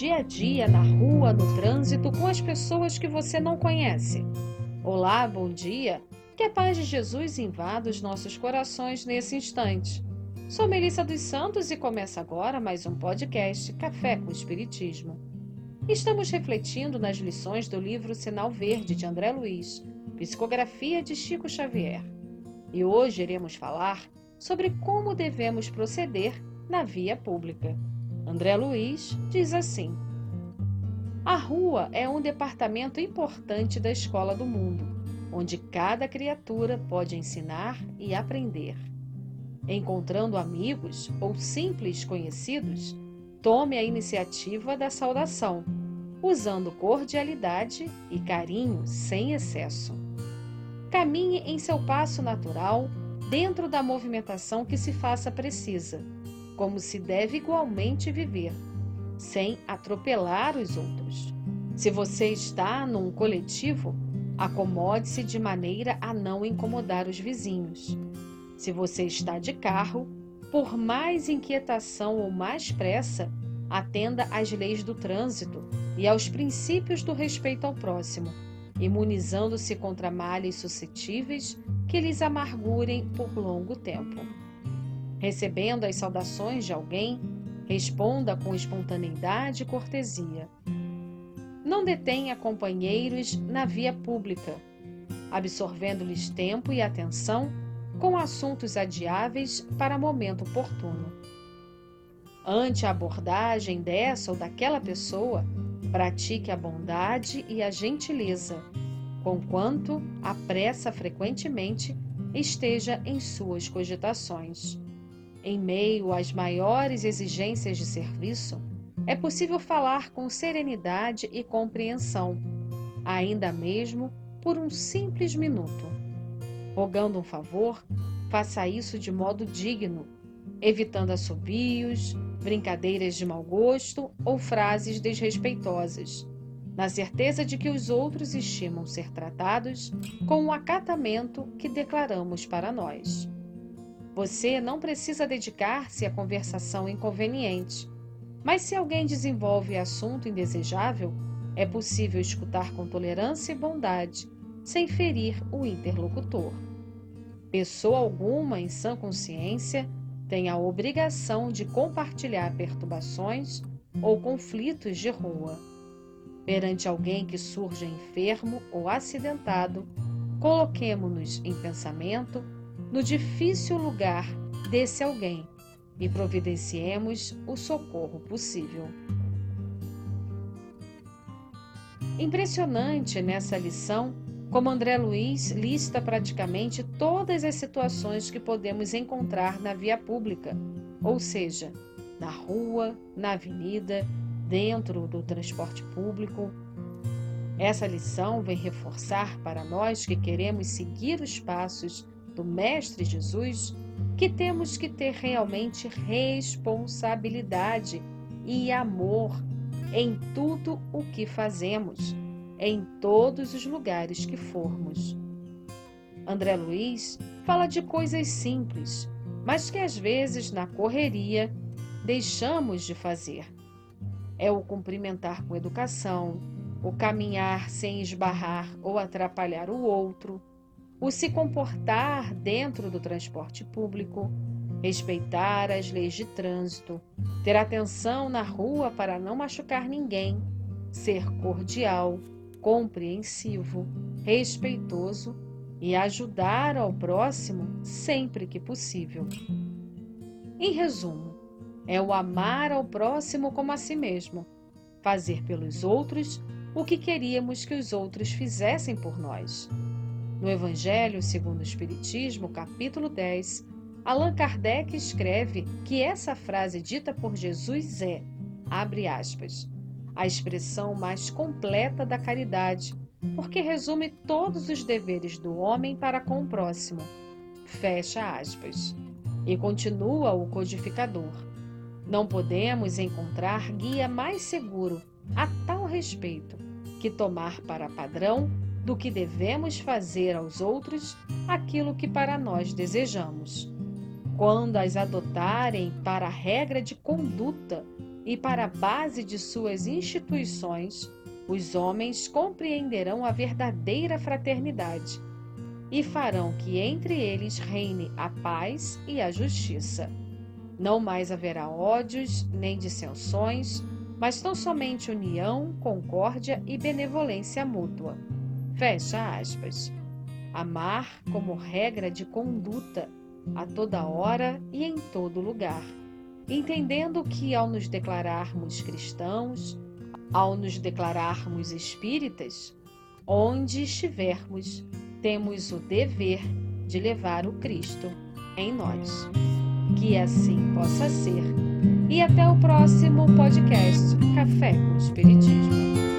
dia a dia, na rua, no trânsito, com as pessoas que você não conhece? Olá, bom dia! Que a paz de Jesus invada os nossos corações nesse instante. Sou Melissa dos Santos e começa agora mais um podcast Café com Espiritismo. Estamos refletindo nas lições do livro Sinal Verde de André Luiz, psicografia de Chico Xavier. E hoje iremos falar sobre como devemos proceder na via pública. André Luiz diz assim: A rua é um departamento importante da escola do mundo, onde cada criatura pode ensinar e aprender. Encontrando amigos ou simples conhecidos, tome a iniciativa da saudação, usando cordialidade e carinho sem excesso. Caminhe em seu passo natural, dentro da movimentação que se faça precisa como se deve igualmente viver, sem atropelar os outros. Se você está num coletivo, acomode-se de maneira a não incomodar os vizinhos. Se você está de carro, por mais inquietação ou mais pressa, atenda às leis do trânsito e aos princípios do respeito ao próximo, imunizando-se contra males suscetíveis que lhes amargurem por longo tempo. Recebendo as saudações de alguém, responda com espontaneidade e cortesia. Não detenha companheiros na via pública, absorvendo-lhes tempo e atenção com assuntos adiáveis para momento oportuno. Ante a abordagem dessa ou daquela pessoa, pratique a bondade e a gentileza, conquanto a pressa frequentemente esteja em suas cogitações. Em meio às maiores exigências de serviço, é possível falar com serenidade e compreensão, ainda mesmo por um simples minuto. Rogando um favor, faça isso de modo digno, evitando assobios, brincadeiras de mau gosto ou frases desrespeitosas, na certeza de que os outros estimam ser tratados com o acatamento que declaramos para nós. Você não precisa dedicar-se à conversação inconveniente, mas se alguém desenvolve assunto indesejável, é possível escutar com tolerância e bondade, sem ferir o interlocutor. Pessoa alguma em sã consciência tem a obrigação de compartilhar perturbações ou conflitos de rua. Perante alguém que surja enfermo ou acidentado, coloquemo-nos em pensamento no difícil lugar desse alguém e providenciemos o socorro possível. Impressionante nessa lição como André Luiz lista praticamente todas as situações que podemos encontrar na via pública, ou seja, na rua, na avenida, dentro do transporte público. Essa lição vem reforçar para nós que queremos seguir os passos do Mestre Jesus que temos que ter realmente responsabilidade e amor em tudo o que fazemos, em todos os lugares que formos. André Luiz fala de coisas simples, mas que às vezes na correria deixamos de fazer. É o cumprimentar com educação, o caminhar sem esbarrar ou atrapalhar o outro, o se comportar dentro do transporte público, respeitar as leis de trânsito, ter atenção na rua para não machucar ninguém, ser cordial, compreensivo, respeitoso e ajudar ao próximo sempre que possível. Em resumo, é o amar ao próximo como a si mesmo, fazer pelos outros o que queríamos que os outros fizessem por nós no Evangelho segundo o Espiritismo, capítulo 10, Allan Kardec escreve que essa frase dita por Jesus é, abre aspas, a expressão mais completa da caridade, porque resume todos os deveres do homem para com o próximo. Fecha aspas. E continua o codificador. Não podemos encontrar guia mais seguro a tal respeito que tomar para padrão do que devemos fazer aos outros aquilo que para nós desejamos. Quando as adotarem para regra de conduta, e para a base de suas instituições, os homens compreenderão a verdadeira fraternidade e farão que entre eles reine a paz e a justiça. Não mais haverá ódios nem dissensões, mas tão somente união, concórdia e benevolência mútua. Fecha aspas. Amar como regra de conduta a toda hora e em todo lugar, entendendo que ao nos declararmos cristãos, ao nos declararmos espíritas, onde estivermos, temos o dever de levar o Cristo em nós. Que assim possa ser. E até o próximo podcast Café com Espiritismo.